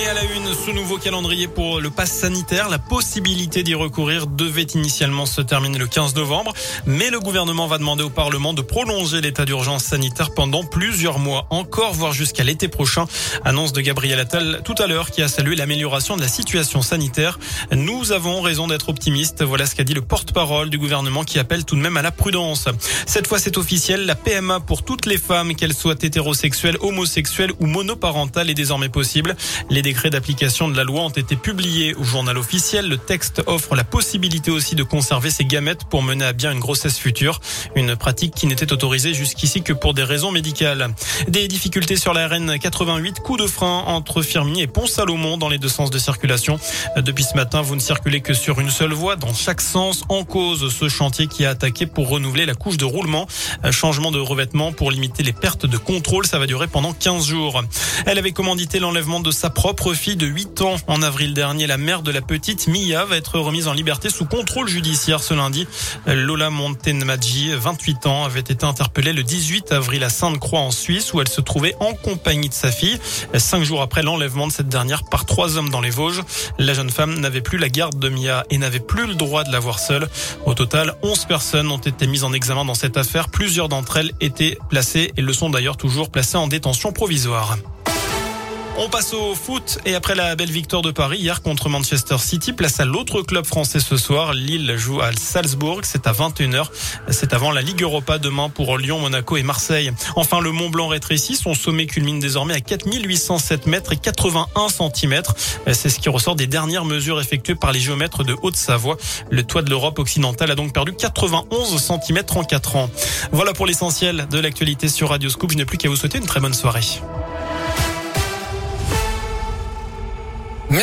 Et à la une, ce nouveau calendrier pour le pass sanitaire, la possibilité d'y recourir devait initialement se terminer le 15 novembre, mais le gouvernement va demander au Parlement de prolonger l'état d'urgence sanitaire pendant plusieurs mois, encore voire jusqu'à l'été prochain. Annonce de Gabriel Attal tout à l'heure qui a salué l'amélioration de la situation sanitaire. Nous avons raison d'être optimistes, voilà ce qu'a dit le porte-parole du gouvernement qui appelle tout de même à la prudence. Cette fois c'est officiel, la PMA pour toutes les femmes, qu'elles soient hétérosexuelles, homosexuelles ou monoparentales est désormais possible. Les décrets d'application de la loi ont été publiés au journal officiel. Le texte offre la possibilité aussi de conserver ses gamètes pour mener à bien une grossesse future. Une pratique qui n'était autorisée jusqu'ici que pour des raisons médicales. Des difficultés sur la RN 88, coup de frein entre Firminy et Pont-Salomon dans les deux sens de circulation. Depuis ce matin, vous ne circulez que sur une seule voie dans chaque sens en cause ce chantier qui a attaqué pour renouveler la couche de roulement. Changement de revêtement pour limiter les pertes de contrôle. Ça va durer pendant 15 jours. Elle avait commandité l'enlèvement de sa propre fille de 8 ans. En avril dernier, la mère de la petite Mia va être remise en liberté sous contrôle judiciaire ce lundi. Lola Montenmadji, 28 ans, avait été interpellée le 18 avril à Sainte-Croix en Suisse où elle se trouvait en compagnie de sa fille. Cinq jours après l'enlèvement de cette dernière par trois hommes dans les Vosges, la jeune femme n'avait plus la garde de Mia et n'avait plus le droit de la voir seule. Au total, 11 personnes ont été mises en examen dans cette affaire. Plusieurs d'entre elles étaient placées et le sont d'ailleurs toujours placées en détention provisoire. On passe au foot et après la belle victoire de Paris hier contre Manchester City, place à l'autre club français ce soir. Lille joue à Salzbourg, c'est à 21h. C'est avant la Ligue Europa demain pour Lyon, Monaco et Marseille. Enfin, le Mont Blanc rétrécit, son sommet culmine désormais à 4807 mètres et 81 cm. C'est ce qui ressort des dernières mesures effectuées par les géomètres de Haute-Savoie. Le toit de l'Europe occidentale a donc perdu 91 cm en 4 ans. Voilà pour l'essentiel de l'actualité sur Radio Scoop. Je n'ai plus qu'à vous souhaiter une très bonne soirée.